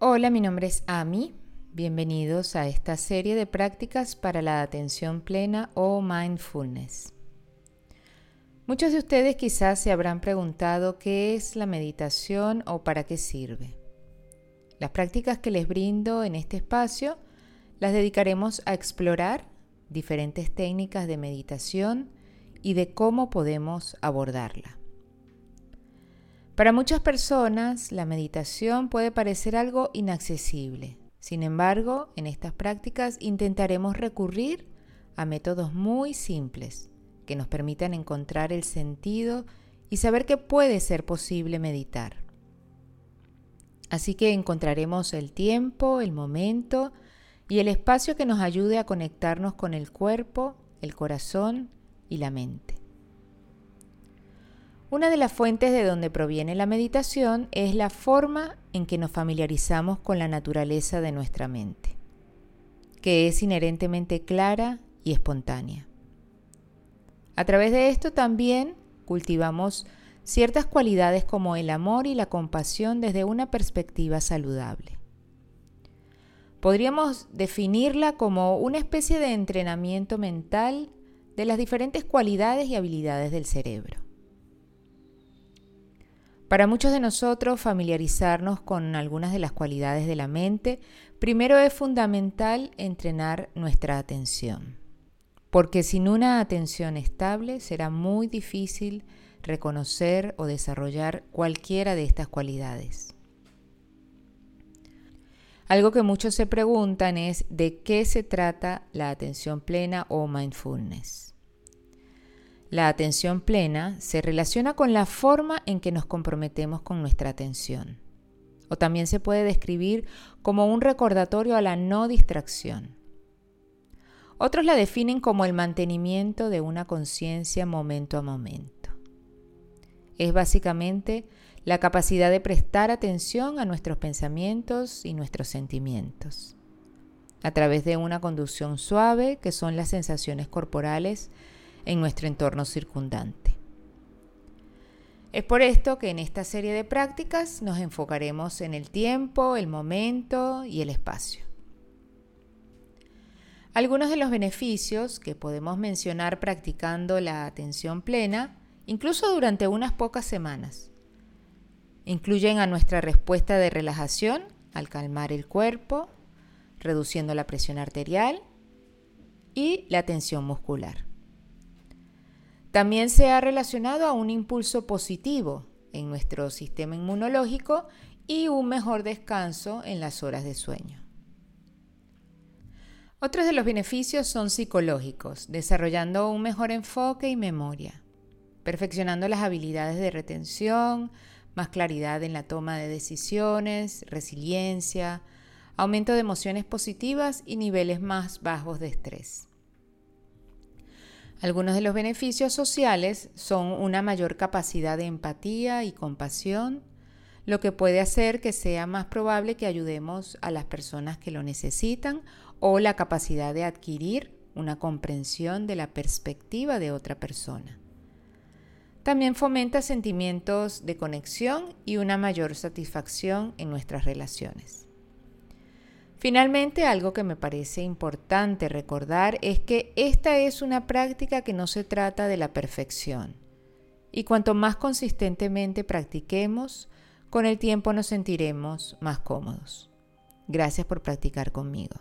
Hola, mi nombre es Ami. Bienvenidos a esta serie de prácticas para la atención plena o mindfulness. Muchos de ustedes quizás se habrán preguntado qué es la meditación o para qué sirve. Las prácticas que les brindo en este espacio las dedicaremos a explorar diferentes técnicas de meditación y de cómo podemos abordarla. Para muchas personas, la meditación puede parecer algo inaccesible. Sin embargo, en estas prácticas intentaremos recurrir a métodos muy simples que nos permitan encontrar el sentido y saber que puede ser posible meditar. Así que encontraremos el tiempo, el momento y el espacio que nos ayude a conectarnos con el cuerpo, el corazón y la mente. Una de las fuentes de donde proviene la meditación es la forma en que nos familiarizamos con la naturaleza de nuestra mente, que es inherentemente clara y espontánea. A través de esto también cultivamos ciertas cualidades como el amor y la compasión desde una perspectiva saludable. Podríamos definirla como una especie de entrenamiento mental de las diferentes cualidades y habilidades del cerebro. Para muchos de nosotros, familiarizarnos con algunas de las cualidades de la mente, primero es fundamental entrenar nuestra atención, porque sin una atención estable será muy difícil reconocer o desarrollar cualquiera de estas cualidades. Algo que muchos se preguntan es de qué se trata la atención plena o mindfulness. La atención plena se relaciona con la forma en que nos comprometemos con nuestra atención. O también se puede describir como un recordatorio a la no distracción. Otros la definen como el mantenimiento de una conciencia momento a momento. Es básicamente la capacidad de prestar atención a nuestros pensamientos y nuestros sentimientos, a través de una conducción suave, que son las sensaciones corporales en nuestro entorno circundante. Es por esto que en esta serie de prácticas nos enfocaremos en el tiempo, el momento y el espacio. Algunos de los beneficios que podemos mencionar practicando la atención plena, incluso durante unas pocas semanas, incluyen a nuestra respuesta de relajación al calmar el cuerpo, reduciendo la presión arterial y la tensión muscular. También se ha relacionado a un impulso positivo en nuestro sistema inmunológico y un mejor descanso en las horas de sueño. Otros de los beneficios son psicológicos, desarrollando un mejor enfoque y memoria, perfeccionando las habilidades de retención, más claridad en la toma de decisiones, resiliencia, aumento de emociones positivas y niveles más bajos de estrés. Algunos de los beneficios sociales son una mayor capacidad de empatía y compasión, lo que puede hacer que sea más probable que ayudemos a las personas que lo necesitan o la capacidad de adquirir una comprensión de la perspectiva de otra persona. También fomenta sentimientos de conexión y una mayor satisfacción en nuestras relaciones. Finalmente, algo que me parece importante recordar es que esta es una práctica que no se trata de la perfección. Y cuanto más consistentemente practiquemos, con el tiempo nos sentiremos más cómodos. Gracias por practicar conmigo.